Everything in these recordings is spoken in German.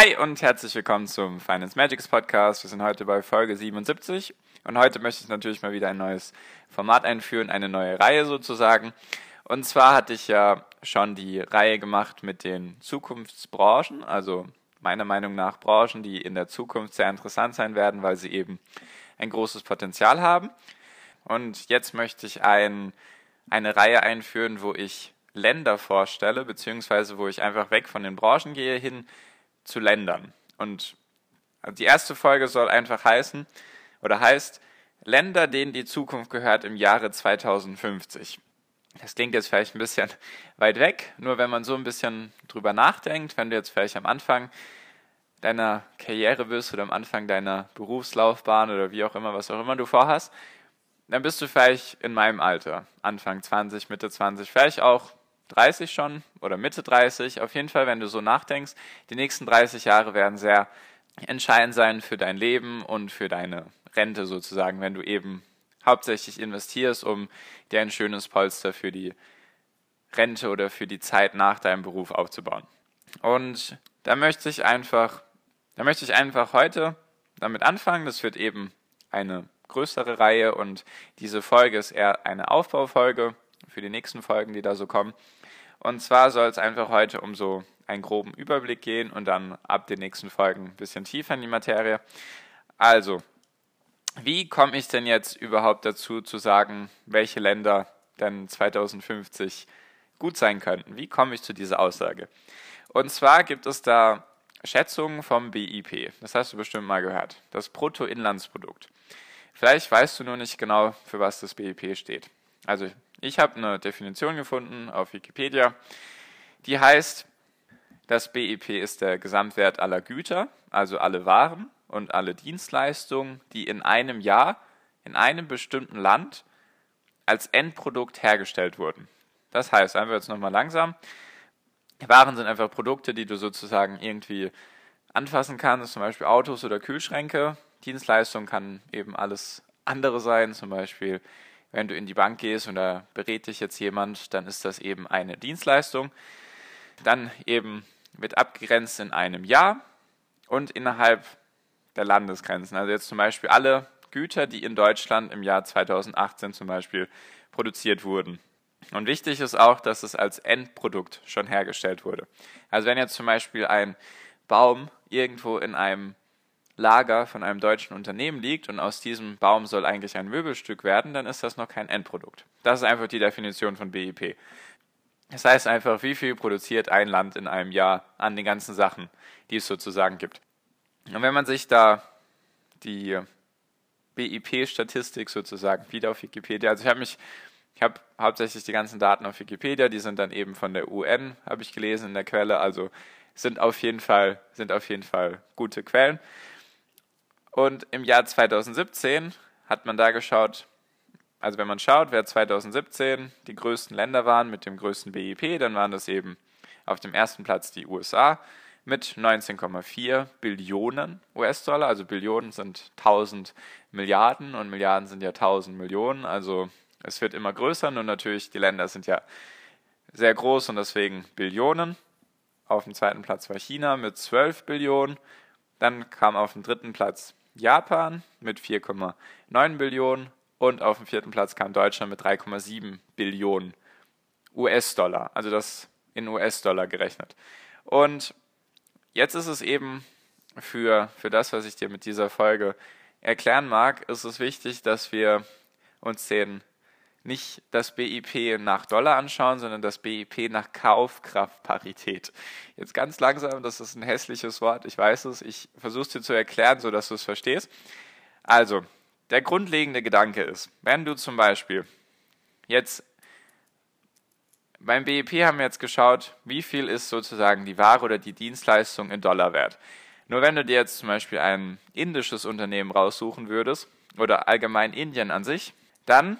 Hi und herzlich willkommen zum Finance Magics Podcast. Wir sind heute bei Folge 77 und heute möchte ich natürlich mal wieder ein neues Format einführen, eine neue Reihe sozusagen. Und zwar hatte ich ja schon die Reihe gemacht mit den Zukunftsbranchen, also meiner Meinung nach Branchen, die in der Zukunft sehr interessant sein werden, weil sie eben ein großes Potenzial haben. Und jetzt möchte ich ein, eine Reihe einführen, wo ich Länder vorstelle, beziehungsweise wo ich einfach weg von den Branchen gehe hin zu Ländern. Und die erste Folge soll einfach heißen oder heißt Länder, denen die Zukunft gehört im Jahre 2050. Das klingt jetzt vielleicht ein bisschen weit weg, nur wenn man so ein bisschen drüber nachdenkt, wenn du jetzt vielleicht am Anfang deiner Karriere bist oder am Anfang deiner Berufslaufbahn oder wie auch immer, was auch immer du vorhast, dann bist du vielleicht in meinem Alter, Anfang 20, Mitte 20, vielleicht auch 30 schon oder Mitte 30. Auf jeden Fall, wenn du so nachdenkst, die nächsten 30 Jahre werden sehr entscheidend sein für dein Leben und für deine Rente sozusagen, wenn du eben hauptsächlich investierst, um dir ein schönes Polster für die Rente oder für die Zeit nach deinem Beruf aufzubauen. Und da möchte ich einfach, da möchte ich einfach heute damit anfangen. Das wird eben eine größere Reihe und diese Folge ist eher eine Aufbaufolge für die nächsten Folgen, die da so kommen. Und zwar soll es einfach heute um so einen groben Überblick gehen und dann ab den nächsten Folgen ein bisschen tiefer in die Materie. Also, wie komme ich denn jetzt überhaupt dazu zu sagen, welche Länder denn 2050 gut sein könnten? Wie komme ich zu dieser Aussage? Und zwar gibt es da Schätzungen vom BIP. Das hast du bestimmt mal gehört. Das Bruttoinlandsprodukt. Vielleicht weißt du nur nicht genau, für was das BIP steht. Also ich habe eine Definition gefunden auf Wikipedia, die heißt, das BIP ist der Gesamtwert aller Güter, also alle Waren und alle Dienstleistungen, die in einem Jahr in einem bestimmten Land als Endprodukt hergestellt wurden. Das heißt, einfach jetzt nochmal langsam, Waren sind einfach Produkte, die du sozusagen irgendwie anfassen kannst, zum Beispiel Autos oder Kühlschränke. Dienstleistung kann eben alles andere sein, zum Beispiel wenn du in die Bank gehst und da berät dich jetzt jemand, dann ist das eben eine Dienstleistung. Dann eben wird abgegrenzt in einem Jahr und innerhalb der Landesgrenzen. Also jetzt zum Beispiel alle Güter, die in Deutschland im Jahr 2018 zum Beispiel produziert wurden. Und wichtig ist auch, dass es als Endprodukt schon hergestellt wurde. Also wenn jetzt zum Beispiel ein Baum irgendwo in einem Lager von einem deutschen Unternehmen liegt und aus diesem Baum soll eigentlich ein Möbelstück werden, dann ist das noch kein Endprodukt. Das ist einfach die Definition von BIP. Das heißt einfach, wie viel produziert ein Land in einem Jahr an den ganzen Sachen, die es sozusagen gibt. Und wenn man sich da die BIP-Statistik sozusagen wieder auf Wikipedia, also ich habe mich, ich habe hauptsächlich die ganzen Daten auf Wikipedia, die sind dann eben von der UN, habe ich gelesen in der Quelle, also sind auf jeden Fall, sind auf jeden Fall gute Quellen. Und im Jahr 2017 hat man da geschaut, also wenn man schaut, wer 2017 die größten Länder waren mit dem größten BIP, dann waren das eben auf dem ersten Platz die USA mit 19,4 Billionen US-Dollar. Also Billionen sind 1000 Milliarden und Milliarden sind ja 1000 Millionen. Also es wird immer größer, nur natürlich die Länder sind ja sehr groß und deswegen Billionen. Auf dem zweiten Platz war China mit 12 Billionen. Dann kam auf dem dritten Platz Japan mit 4,9 Billionen und auf dem vierten Platz kam Deutschland mit 3,7 Billionen US-Dollar, also das in US-Dollar gerechnet. Und jetzt ist es eben für, für das, was ich dir mit dieser Folge erklären mag, ist es wichtig, dass wir uns den nicht das BIP nach Dollar anschauen, sondern das BIP nach Kaufkraftparität. Jetzt ganz langsam, das ist ein hässliches Wort, ich weiß es, ich versuche es dir zu erklären, sodass du es verstehst. Also, der grundlegende Gedanke ist, wenn du zum Beispiel jetzt Beim BIP haben wir jetzt geschaut, wie viel ist sozusagen die Ware oder die Dienstleistung in Dollar wert. Nur wenn du dir jetzt zum Beispiel ein indisches Unternehmen raussuchen würdest oder allgemein Indien an sich, dann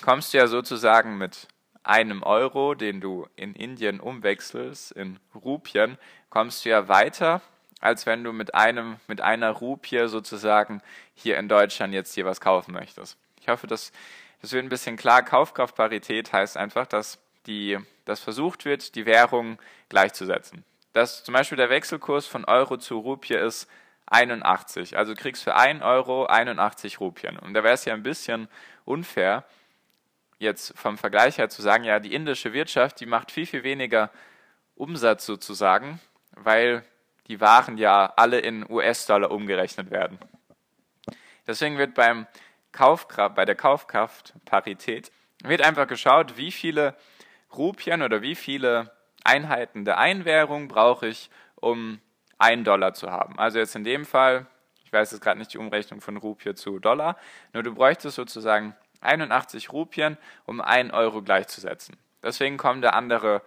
kommst du ja sozusagen mit einem Euro, den du in Indien umwechselst, in Rupien, kommst du ja weiter, als wenn du mit einem, mit einer Rupie sozusagen hier in Deutschland jetzt hier was kaufen möchtest. Ich hoffe, dass das wird ein bisschen klar. Kaufkraftparität heißt einfach, dass die, dass versucht wird, die Währung gleichzusetzen. Dass zum Beispiel der Wechselkurs von Euro zu Rupie ist 81. Also kriegst für 1 Euro 81 Rupien. Und da wäre es ja ein bisschen unfair, jetzt vom Vergleich her zu sagen, ja, die indische Wirtschaft, die macht viel, viel weniger Umsatz sozusagen, weil die Waren ja alle in US-Dollar umgerechnet werden. Deswegen wird beim Kaufkraft, bei der Kaufkraftparität wird einfach geschaut, wie viele Rupien oder wie viele Einheiten der Einwährung brauche ich, um 1 Dollar zu haben. Also jetzt in dem Fall, ich weiß jetzt gerade nicht die Umrechnung von Rupie zu Dollar, nur du bräuchtest sozusagen 81 Rupien, um 1 Euro gleichzusetzen. Deswegen kommen da andere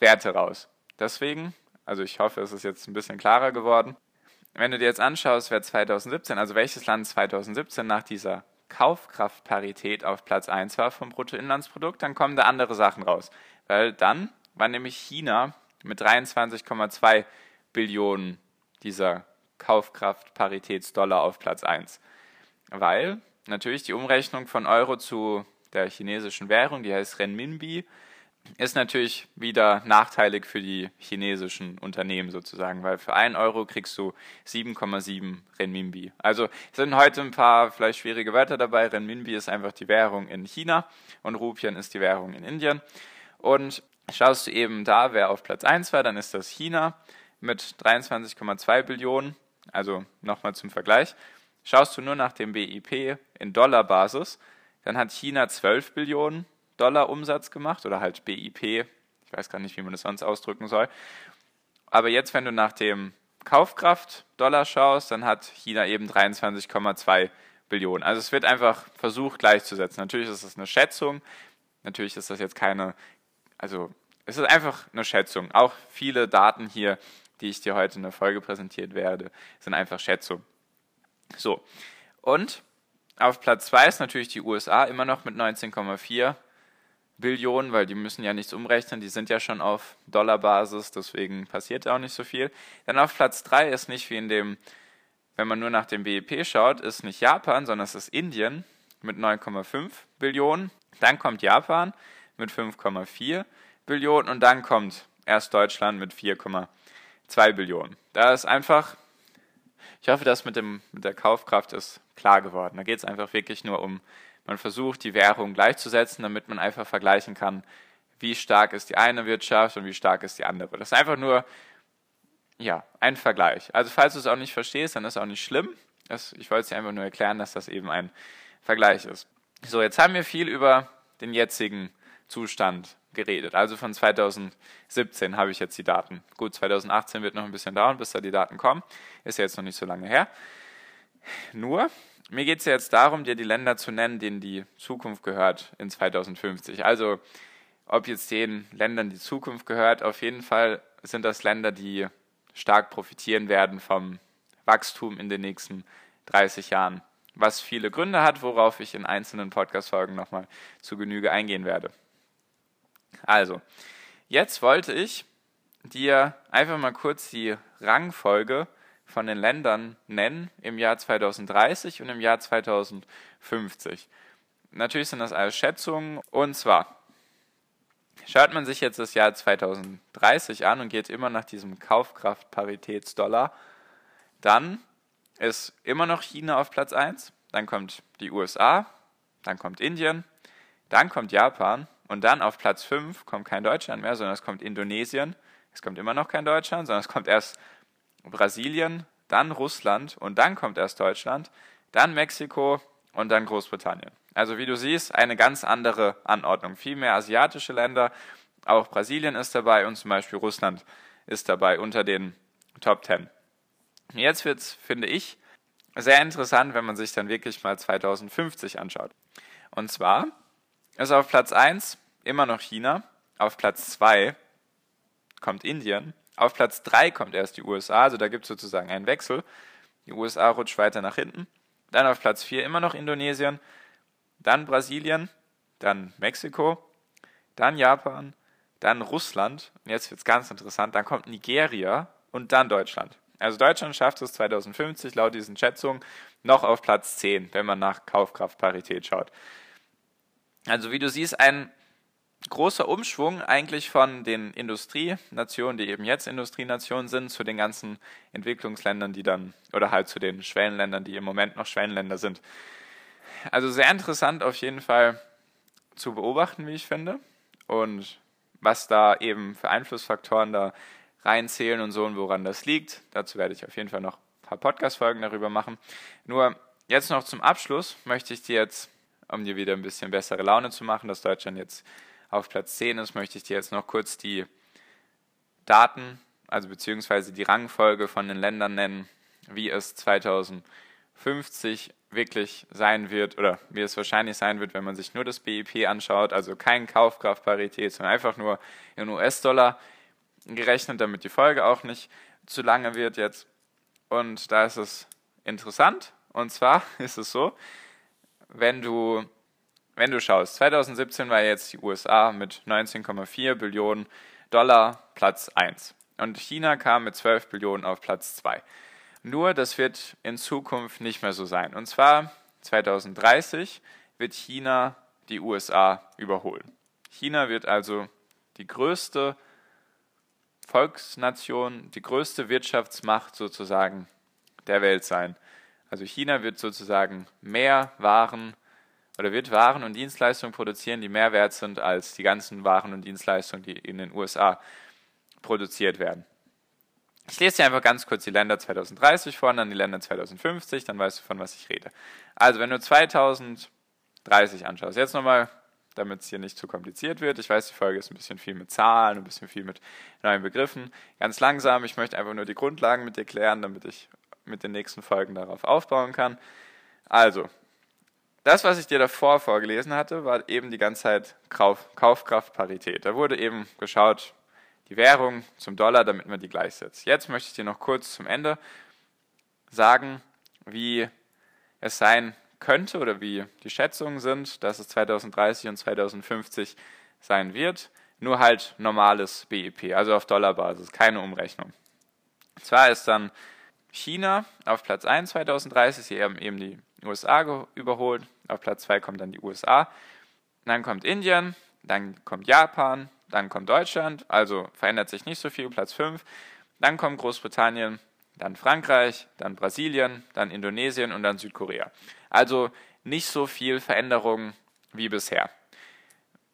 Werte raus. Deswegen, also ich hoffe, es ist jetzt ein bisschen klarer geworden. Wenn du dir jetzt anschaust, wer 2017, also welches Land 2017 nach dieser Kaufkraftparität auf Platz 1 war vom Bruttoinlandsprodukt, dann kommen da andere Sachen raus. Weil dann war nämlich China mit 23,2 Billionen dieser Kaufkraftparitätsdollar auf Platz 1. Weil natürlich die Umrechnung von Euro zu der chinesischen Währung, die heißt Renminbi, ist natürlich wieder nachteilig für die chinesischen Unternehmen sozusagen, weil für 1 Euro kriegst du 7,7 Renminbi. Also sind heute ein paar vielleicht schwierige Wörter dabei. Renminbi ist einfach die Währung in China und Rupien ist die Währung in Indien. Und schaust du eben da, wer auf Platz 1 war, dann ist das China mit 23,2 Billionen. Also nochmal zum Vergleich. Schaust du nur nach dem BIP in Dollarbasis, dann hat China 12 Billionen Dollar Umsatz gemacht oder halt BIP. Ich weiß gar nicht, wie man das sonst ausdrücken soll. Aber jetzt, wenn du nach dem Kaufkraft Dollar schaust, dann hat China eben 23,2 Billionen. Also es wird einfach versucht gleichzusetzen. Natürlich ist das eine Schätzung. Natürlich ist das jetzt keine, also es ist einfach eine Schätzung. Auch viele Daten hier, die ich dir heute in der Folge präsentiert werde, sind einfach Schätzungen. So, und auf Platz 2 ist natürlich die USA immer noch mit 19,4 Billionen, weil die müssen ja nichts umrechnen, die sind ja schon auf Dollarbasis, deswegen passiert auch nicht so viel. Dann auf Platz 3 ist nicht wie in dem, wenn man nur nach dem BIP schaut, ist nicht Japan, sondern es ist Indien mit 9,5 Billionen. Dann kommt Japan mit 5,4 Billionen und dann kommt erst Deutschland mit 4,2 Billionen. Da ist einfach ich hoffe, das mit, dem, mit der Kaufkraft ist klar geworden. Da geht es einfach wirklich nur um, man versucht die Währung gleichzusetzen, damit man einfach vergleichen kann, wie stark ist die eine Wirtschaft und wie stark ist die andere. Das ist einfach nur ja, ein Vergleich. Also falls du es auch nicht verstehst, dann ist es auch nicht schlimm. Das, ich wollte es dir einfach nur erklären, dass das eben ein Vergleich ist. So, jetzt haben wir viel über den jetzigen Zustand geredet. Also von 2017 habe ich jetzt die Daten. Gut, 2018 wird noch ein bisschen dauern, bis da die Daten kommen. Ist ja jetzt noch nicht so lange her. Nur, mir geht es ja jetzt darum, dir die Länder zu nennen, denen die Zukunft gehört in 2050. Also, ob jetzt den Ländern die Zukunft gehört, auf jeden Fall sind das Länder, die stark profitieren werden vom Wachstum in den nächsten 30 Jahren. Was viele Gründe hat, worauf ich in einzelnen Podcast-Folgen nochmal zu Genüge eingehen werde. Also, jetzt wollte ich dir einfach mal kurz die Rangfolge von den Ländern nennen im Jahr 2030 und im Jahr 2050. Natürlich sind das alles Schätzungen und zwar schaut man sich jetzt das Jahr 2030 an und geht immer nach diesem Kaufkraftparitätsdollar, dann ist immer noch China auf Platz 1, dann kommt die USA, dann kommt Indien, dann kommt Japan und dann auf Platz 5 kommt kein Deutschland mehr, sondern es kommt Indonesien. Es kommt immer noch kein Deutschland, sondern es kommt erst Brasilien, dann Russland und dann kommt erst Deutschland, dann Mexiko und dann Großbritannien. Also wie du siehst, eine ganz andere Anordnung. Viel mehr asiatische Länder, auch Brasilien ist dabei und zum Beispiel Russland ist dabei unter den Top 10. Jetzt wird es, finde ich, sehr interessant, wenn man sich dann wirklich mal 2050 anschaut. Und zwar ist auf Platz 1 immer noch China. Auf Platz 2 kommt Indien, auf Platz 3 kommt erst die USA, also da gibt es sozusagen einen Wechsel. Die USA rutscht weiter nach hinten. Dann auf Platz 4 immer noch Indonesien, dann Brasilien, dann Mexiko, dann Japan, dann Russland, und jetzt wird es ganz interessant, dann kommt Nigeria und dann Deutschland. Also Deutschland schafft es 2050 laut diesen Schätzungen noch auf Platz 10, wenn man nach Kaufkraftparität schaut. Also wie du siehst, ein großer Umschwung eigentlich von den Industrienationen, die eben jetzt Industrienationen sind, zu den ganzen Entwicklungsländern, die dann, oder halt zu den Schwellenländern, die im Moment noch Schwellenländer sind. Also sehr interessant auf jeden Fall zu beobachten, wie ich finde. Und was da eben für Einflussfaktoren da reinzählen und so und woran das liegt. Dazu werde ich auf jeden Fall noch ein paar Podcast-Folgen darüber machen. Nur jetzt noch zum Abschluss möchte ich dir jetzt, um dir wieder ein bisschen bessere Laune zu machen, dass Deutschland jetzt auf Platz 10 ist, möchte ich dir jetzt noch kurz die Daten, also beziehungsweise die Rangfolge von den Ländern nennen, wie es 2050 wirklich sein wird oder wie es wahrscheinlich sein wird, wenn man sich nur das BIP anschaut, also kein Kaufkraftparität, sondern einfach nur in US-Dollar gerechnet, damit die Folge auch nicht zu lange wird jetzt. Und da ist es interessant. Und zwar ist es so, wenn du, wenn du schaust, 2017 war jetzt die USA mit 19,4 Billionen Dollar Platz 1 und China kam mit 12 Billionen auf Platz 2. Nur das wird in Zukunft nicht mehr so sein. Und zwar 2030 wird China die USA überholen. China wird also die größte Volksnation, die größte Wirtschaftsmacht sozusagen der Welt sein. Also China wird sozusagen mehr Waren oder wird Waren und Dienstleistungen produzieren, die mehr wert sind als die ganzen Waren und Dienstleistungen, die in den USA produziert werden. Ich lese dir einfach ganz kurz die Länder 2030 vor und dann die Länder 2050, dann weißt du, von was ich rede. Also, wenn du 2030 anschaust, jetzt nochmal damit es hier nicht zu kompliziert wird. Ich weiß, die Folge ist ein bisschen viel mit Zahlen, ein bisschen viel mit neuen Begriffen. Ganz langsam, ich möchte einfach nur die Grundlagen mit dir klären, damit ich mit den nächsten Folgen darauf aufbauen kann. Also, das, was ich dir davor vorgelesen hatte, war eben die ganze Zeit Kauf, Kaufkraftparität. Da wurde eben geschaut, die Währung zum Dollar, damit man die gleichsetzt. Jetzt möchte ich dir noch kurz zum Ende sagen, wie es sein könnte oder wie die Schätzungen sind, dass es 2030 und 2050 sein wird. Nur halt normales BIP, also auf Dollarbasis, keine Umrechnung. Zwar ist dann China. Auf Platz 1 2030, sie haben eben die USA überholt, auf Platz 2 kommt dann die USA, dann kommt Indien, dann kommt Japan, dann kommt Deutschland, also verändert sich nicht so viel, Platz 5, dann kommt Großbritannien, dann Frankreich, dann Brasilien, dann Indonesien und dann Südkorea. Also nicht so viel Veränderung wie bisher.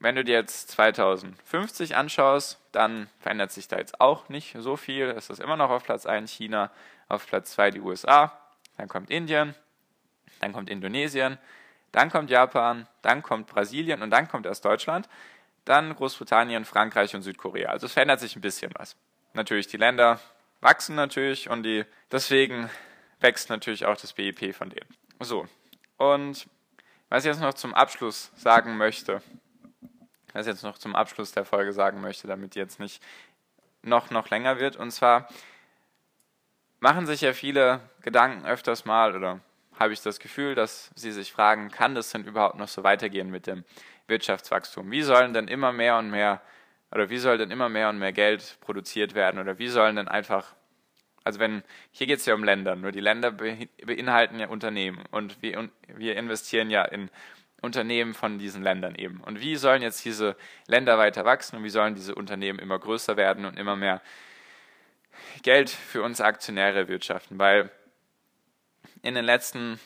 Wenn du dir jetzt 2050 anschaust, dann verändert sich da jetzt auch nicht so viel. Es ist immer noch auf Platz 1 China, auf Platz 2 die USA, dann kommt Indien, dann kommt Indonesien, dann kommt Japan, dann kommt Brasilien und dann kommt erst Deutschland, dann Großbritannien, Frankreich und Südkorea. Also es verändert sich ein bisschen was. Natürlich die Länder wachsen natürlich und die, deswegen wächst natürlich auch das BIP von denen. So, und was ich jetzt noch zum Abschluss sagen möchte, was ich jetzt noch zum Abschluss der Folge sagen möchte, damit die jetzt nicht noch, noch länger wird, und zwar machen sich ja viele Gedanken öfters mal oder habe ich das Gefühl, dass sie sich fragen, kann das denn überhaupt noch so weitergehen mit dem Wirtschaftswachstum? Wie sollen denn immer mehr und mehr oder wie soll denn immer mehr und mehr Geld produziert werden oder wie sollen denn einfach, also wenn, hier geht es ja um Länder, nur die Länder beinhalten ja Unternehmen und wir, wir investieren ja in Unternehmen von diesen Ländern eben. Und wie sollen jetzt diese Länder weiter wachsen und wie sollen diese Unternehmen immer größer werden und immer mehr Geld für uns Aktionäre wirtschaften? Weil in den letzten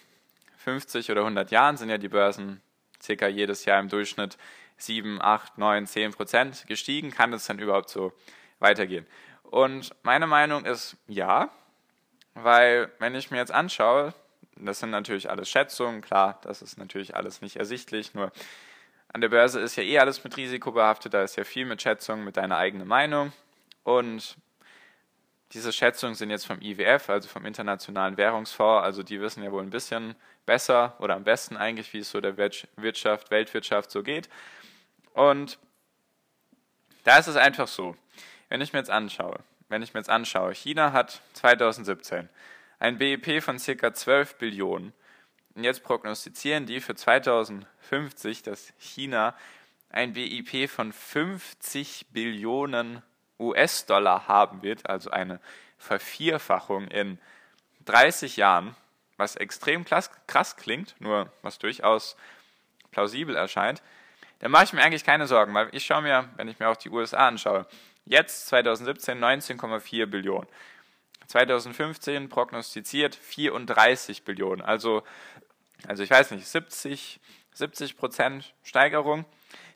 50 oder 100 Jahren sind ja die Börsen circa jedes Jahr im Durchschnitt 7, 8, 9, 10 Prozent gestiegen. Kann das dann überhaupt so weitergehen? Und meine Meinung ist ja, weil wenn ich mir jetzt anschaue, das sind natürlich alles Schätzungen, klar, das ist natürlich alles nicht ersichtlich, nur an der Börse ist ja eh alles mit Risiko behaftet, da ist ja viel mit Schätzungen, mit deiner eigenen Meinung. Und diese Schätzungen sind jetzt vom IWF, also vom Internationalen Währungsfonds, also die wissen ja wohl ein bisschen besser oder am besten eigentlich, wie es so der Wirtschaft, Weltwirtschaft so geht. Und Da ist es einfach so, wenn ich mir jetzt anschaue, wenn ich mir jetzt anschaue, China hat 2017 ein BIP von ca. 12 Billionen. Und jetzt prognostizieren die für 2050, dass China ein BIP von 50 Billionen US-Dollar haben wird, also eine Vervierfachung in 30 Jahren, was extrem krass, klingt, nur was durchaus plausibel erscheint, dann mache ich mir eigentlich keine Sorgen, weil ich schaue mir, wenn ich mir auch die USA anschaue, jetzt 2017 19,4 Billionen. 2015 prognostiziert 34 Billionen. Also, also ich weiß nicht, 70, 70 Prozent Steigerung.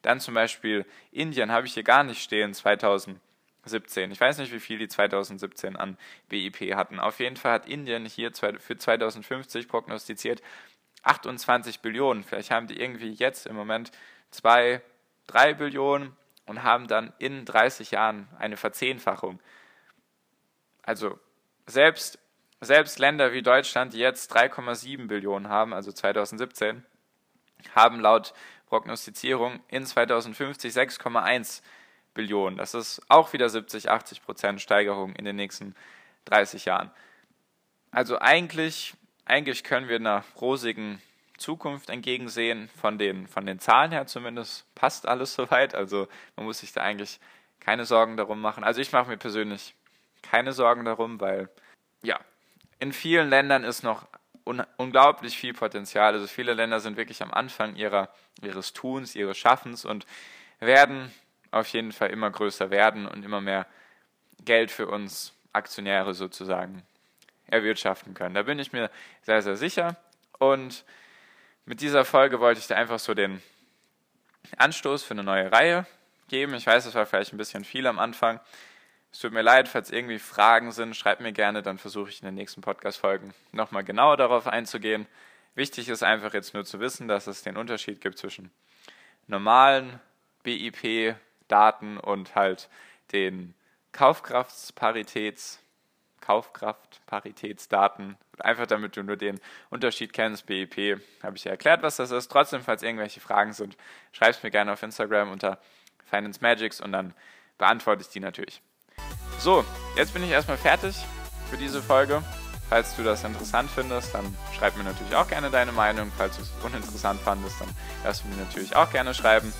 Dann zum Beispiel Indien habe ich hier gar nicht stehen, 2017. Ich weiß nicht, wie viel die 2017 an BIP hatten. Auf jeden Fall hat Indien hier für 2050 prognostiziert 28 Billionen. Vielleicht haben die irgendwie jetzt im Moment 2, 3 Billionen und haben dann in 30 Jahren eine Verzehnfachung. Also selbst, selbst Länder wie Deutschland, die jetzt 3,7 Billionen haben, also 2017, haben laut Prognostizierung in 2050 6,1 Billionen. Das ist auch wieder 70, 80 Prozent Steigerung in den nächsten 30 Jahren. Also eigentlich, eigentlich können wir einer rosigen Zukunft entgegensehen, von den, von den Zahlen her zumindest passt alles soweit. Also man muss sich da eigentlich keine Sorgen darum machen. Also ich mache mir persönlich keine Sorgen darum, weil ja, in vielen Ländern ist noch un unglaublich viel Potenzial. Also viele Länder sind wirklich am Anfang ihrer, ihres Tuns, ihres Schaffens und werden auf jeden Fall immer größer werden und immer mehr Geld für uns Aktionäre sozusagen erwirtschaften können. Da bin ich mir sehr, sehr sicher. Und mit dieser Folge wollte ich dir einfach so den Anstoß für eine neue Reihe geben. Ich weiß, es war vielleicht ein bisschen viel am Anfang. Es tut mir leid, falls irgendwie Fragen sind, schreibt mir gerne, dann versuche ich in den nächsten Podcast-Folgen nochmal genauer darauf einzugehen. Wichtig ist einfach jetzt nur zu wissen, dass es den Unterschied gibt zwischen normalen BIP-Daten und halt den Kaufkraftparitäts, Kaufkraftparitätsdaten. Einfach damit du nur den Unterschied kennst, BIP, habe ich ja erklärt, was das ist. Trotzdem, falls irgendwelche Fragen sind, schreib es mir gerne auf Instagram unter Finance Magics und dann beantworte ich die natürlich. So, jetzt bin ich erstmal fertig für diese Folge. Falls du das interessant findest, dann schreib mir natürlich auch gerne deine Meinung. Falls du es uninteressant fandest, dann du mir natürlich auch gerne schreiben.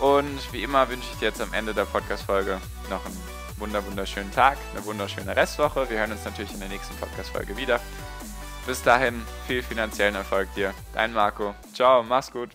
Und wie immer wünsche ich dir jetzt am Ende der Podcast-Folge noch einen wunder wunderschönen Tag, eine wunderschöne Restwoche. Wir hören uns natürlich in der nächsten Podcast-Folge wieder. Bis dahin, viel finanziellen Erfolg dir. Dein Marco. Ciao, mach's gut.